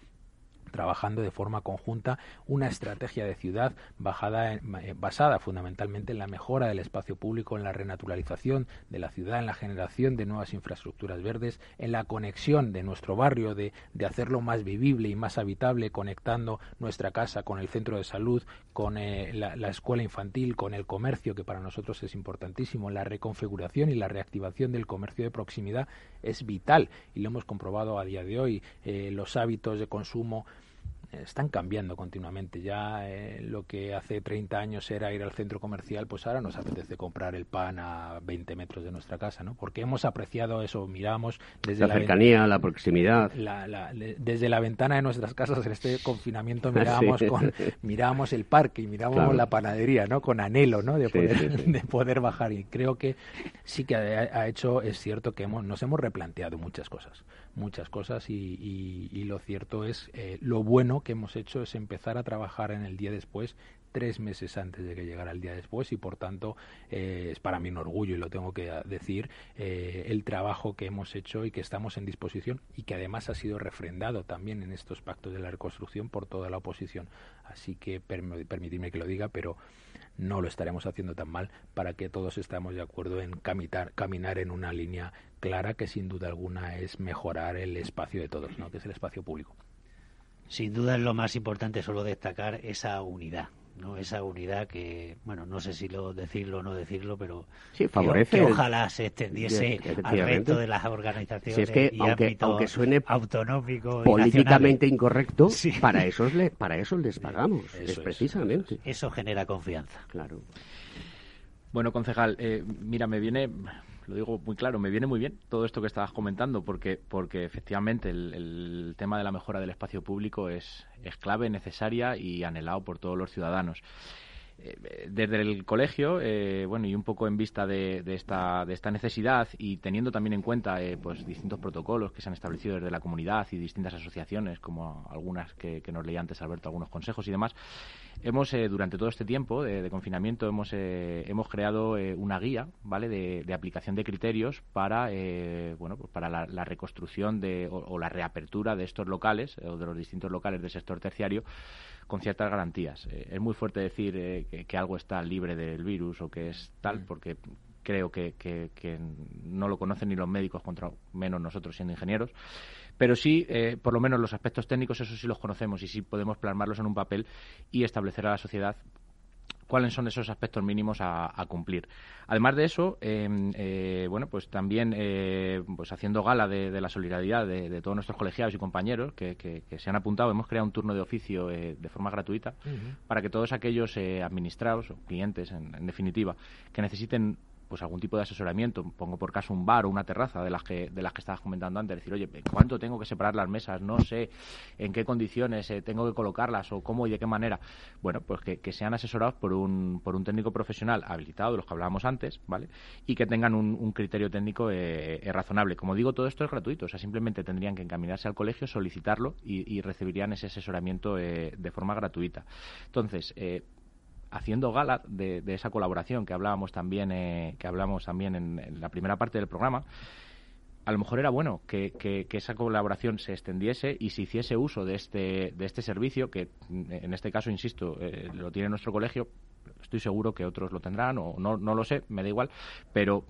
trabajando de forma conjunta una estrategia de ciudad bajada basada fundamentalmente en la mejora del espacio público, en la renaturalización de la ciudad, en la generación de nuevas infraestructuras verdes, en la conexión de nuestro barrio, de, de hacerlo más vivible y más habitable, conectando nuestra casa con el centro de salud, con eh, la, la, escuela infantil, con el comercio, que para nosotros es importantísimo, la reconfiguración y la reactivación del comercio de proximidad es vital y lo hemos comprobado a día de hoy. Eh, los hábitos de consumo están cambiando continuamente. Ya eh, lo que hace 30 años era ir al centro comercial, pues ahora nos apetece comprar el pan a 20 metros de nuestra casa, ¿no? Porque hemos apreciado eso, miramos desde la, cercanía, la proximidad. desde la ventana de nuestras casas en este confinamiento (laughs) miramos con miramos el parque y miramos la panadería, ¿no? Con anhelo, ¿no? De poder, (laughs) de poder bajar y creo que sí que ha, hecho es cierto que hemos, nos hemos replanteado muchas cosas, muchas cosas y, lo cierto es eh, lo bueno que hemos hecho es empezar a trabajar en el día después tres meses antes de que llegara el día después y por tanto eh, es para mí un orgullo y lo tengo que decir eh, el trabajo que hemos hecho y que estamos en disposición y que además ha sido refrendado también en estos pactos de la reconstrucción por toda la oposición. Así que permitidme que lo diga pero no lo estaremos haciendo tan mal para que todos estemos de acuerdo en caminar en una línea clara que sin duda alguna es mejorar el espacio de todos, ¿no? que es el espacio público. Sin duda es lo más importante solo destacar esa unidad, ¿no? Esa unidad que, bueno, no sé si lo decirlo o no decirlo, pero sí, favorece que, ojalá se extendiese al resto de las organizaciones que, y aunque, aunque suene autonómico políticamente incorrecto, para eso le, para eso les pagamos, es, precisamente. Eso genera confianza. Claro. Bueno, concejal, eh, mira, me viene lo digo muy claro, me viene muy bien todo esto que estabas comentando, porque, porque efectivamente el, tema de la mejora del espacio público es, es clave, necesaria y anhelado por todos los ciudadanos. Eh, desde el colegio, eh, bueno, y un poco en vista de, esta, de esta necesidad y teniendo también en cuenta eh, pues distintos protocolos que se han establecido desde la comunidad y distintas asociaciones, como algunas que, nos leía antes Alberto, algunos consejos y demás, hemos durante todo este tiempo de, confinamiento hemos, hemos creado una guía, ¿vale?, de, aplicación de criterios para, bueno, pues para la, reconstrucción de, o la reapertura de estos locales o de los distintos locales del sector terciario con ciertas garantías. Eh, es muy fuerte decir eh, que, algo está libre del virus o que es tal, mm. porque creo que, que, no lo conocen ni los médicos, contra menos nosotros siendo ingenieros. Pero sí, eh, por lo menos los aspectos técnicos, eso sí los conocemos y sí podemos plasmarlos en un papel y establecer a la sociedad cuáles son esos aspectos mínimos a, cumplir. Además de eso, em, eh, bueno, pues también eh, pues haciendo gala de, la solidaridad de, todos nuestros colegiados y compañeros que, se han apuntado, hemos creado un turno de oficio eh, de forma gratuita para que todos aquellos administrados o clientes, en definitiva, que necesiten pues algún tipo de asesoramiento, pongo por caso un bar o una terraza de las que de las que estabas comentando antes, decir, oye, ¿cuánto tengo que separar las mesas? No sé en qué condiciones eh, tengo que colocarlas o cómo y de qué manera. Bueno, pues que, sean asesorados por un, por un técnico profesional habilitado, de los que hablábamos antes, ¿vale? Y que tengan un, criterio técnico eh, eh, razonable. Como digo, todo esto es gratuito, o sea, simplemente tendrían que encaminarse al colegio, solicitarlo y, recibirían ese asesoramiento de forma gratuita. Entonces, haciendo gala de, esa colaboración que hablábamos también, eh, que hablamos también en, la primera parte del programa, a lo mejor era bueno que, esa colaboración se extendiese y se hiciese uso de este, de este servicio, que en este caso, insisto, eh, lo tiene nuestro colegio, estoy seguro que otros lo tendrán, o no, no lo sé, me da igual, pero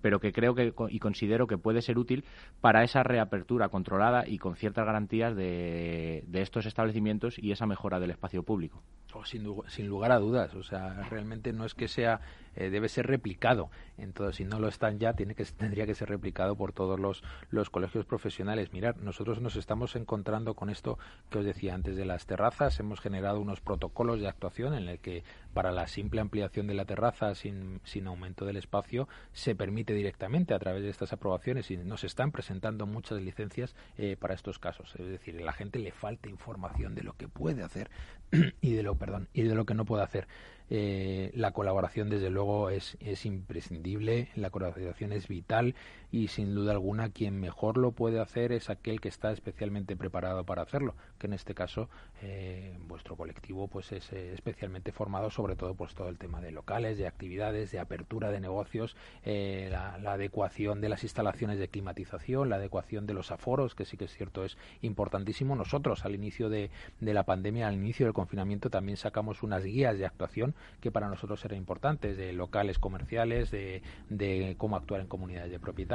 pero que creo que y considero que puede ser útil para esa reapertura controlada y con ciertas garantías de estos establecimientos y esa mejora del espacio público sin, lugar a dudas. O sea, realmente no es que sea, eh, debe ser replicado. Entonces, si no lo están ya, tiene que, tendría que ser replicado por todos los, los colegios profesionales. Mirad, nosotros nos estamos encontrando con esto que os decía antes de las terrazas. Hemos generado unos protocolos de actuación en el que para la simple ampliación de la terraza sin, sin aumento del espacio se permite directamente a través de estas aprobaciones y nos están presentando muchas licencias eh, para estos casos. Es decir, a la gente le falta información de lo que puede hacer (clears throat) y de lo perdón y de lo que no puede hacer Eh, la colaboración, desde luego, es, es imprescindible, la colaboración es vital y sin duda alguna quien mejor lo puede hacer es aquel que está especialmente preparado para hacerlo, que en este caso eh, vuestro colectivo pues es eh, especialmente formado sobre todo pues todo el tema de locales, de actividades, de apertura de negocios, eh, la, adecuación de las instalaciones de climatización, la adecuación de los aforos, que sí que es cierto es importantísimo. Nosotros al inicio de la pandemia, al inicio del confinamiento también sacamos unas guías de actuación que para nosotros eran importantes, de locales comerciales, de, de cómo actuar en comunidades de propietarios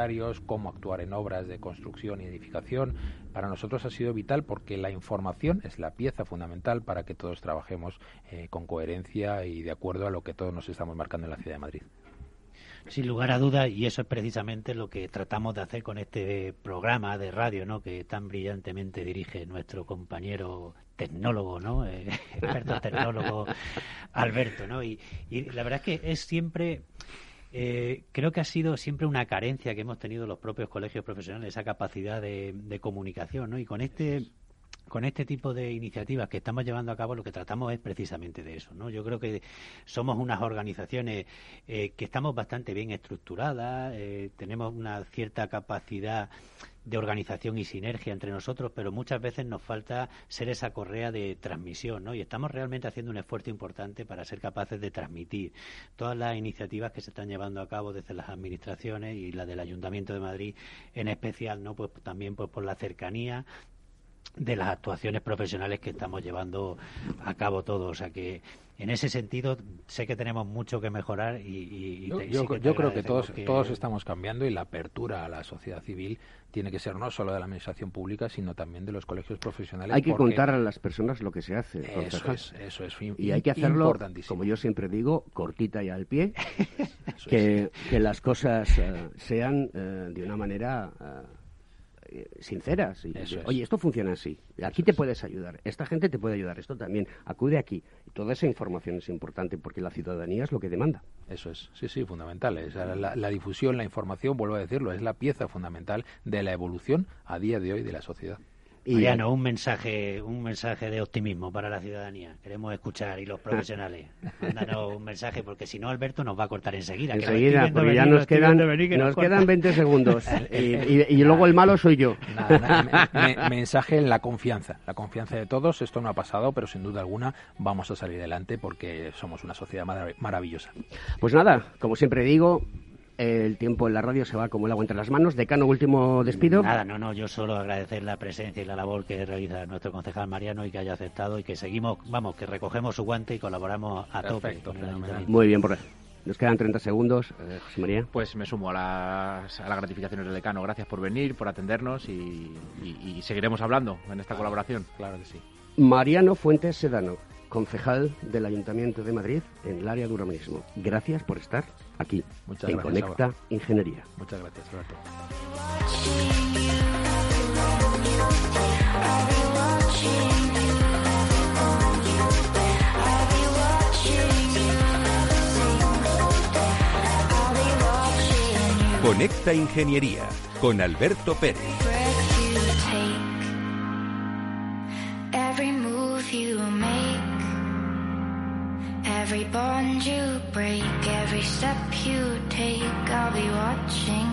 cómo actuar en obras de construcción y edificación. Para nosotros ha sido vital porque la información es la pieza fundamental para que todos trabajemos eh, con coherencia y de acuerdo a lo que todos nos estamos marcando en la ciudad de Madrid. Sin lugar a dudas, y eso es precisamente lo que tratamos de hacer con este programa de radio, ¿no? Que tan brillantemente dirige nuestro compañero tecnólogo, ¿no? Eh, (laughs) experto tecnólogo Alberto, ¿no? Y, y la verdad es que es siempre eh, creo que ha sido siempre una carencia que hemos tenido los propios colegios profesionales, esa capacidad de, comunicación, ¿no? Y con este con este tipo de iniciativas que estamos llevando a cabo lo que tratamos es precisamente de eso, ¿no? Yo creo que somos unas organizaciones eh, que estamos bastante bien estructuradas, eh, tenemos una cierta capacidad de organización y sinergia entre nosotros, pero muchas veces nos falta ser esa correa de transmisión, ¿no? Y estamos realmente haciendo un esfuerzo importante para ser capaces de transmitir todas las iniciativas que se están llevando a cabo desde las administraciones y la del Ayuntamiento de Madrid en especial, ¿no? Pues también pues por la cercanía de las actuaciones profesionales que estamos llevando a cabo todos. O sea que en ese sentido sé que tenemos mucho que mejorar y, yo, creo que todos, todos estamos cambiando y la apertura a la sociedad civil tiene que ser no solo de la administración pública sino también de los colegios profesionales. Hay que contar a las personas lo que se hace. Eso es, eso es y hay que hacerlo, como yo siempre digo, cortita y al pie, (laughs) que, que, las cosas eh, sean eh, de una manera eh, sinceras. Y, Oye, esto funciona así. Aquí te puedes ayudar. Esta gente te puede ayudar. Esto también. Acude aquí. Y toda esa información es importante porque la ciudadanía es lo que demanda. Eso es. Sí, sí, fundamental. la, difusión, la información, vuelvo a decirlo, es la pieza fundamental de la evolución a día de hoy de la sociedad. Y Mariano, un mensaje, un mensaje de optimismo para la ciudadanía. Queremos escuchar y los (laughs) profesionales. Mándanos un mensaje porque si no Alberto nos va a cortar enseguida. Enseguida, porque ya nos quedan, nos, quedan 20 segundos (laughs) y, luego el malo soy yo. (laughs) mensaje en la confianza, la confianza de todos. Esto no ha pasado, pero sin duda alguna vamos a salir adelante porque somos una sociedad maravillosa. Pues nada, como siempre digo, el tiempo en la radio se va como el agua entre las manos. Decano, último despido. Nada, no, no, yo solo agradecer la presencia y la labor que realiza nuestro concejal Mariano y que haya aceptado y que seguimos, vamos, que recogemos su guante y colaboramos a tope. Muy bien, por nos quedan 30 segundos, eh, José María. Pues me sumo a las, a las gratificaciones del decano. Gracias por venir, por atendernos y, y seguiremos hablando en esta colaboración. Claro que sí. Mariano Fuentes Sedano, concejal del Ayuntamiento de Madrid en el área de urbanismo. Gracias por estar aquí Muchas en Conecta Ingeniería. Muchas gracias, Roberto. Conecta Ingeniería con Alberto Pérez. You break, every step you take, I'll be watching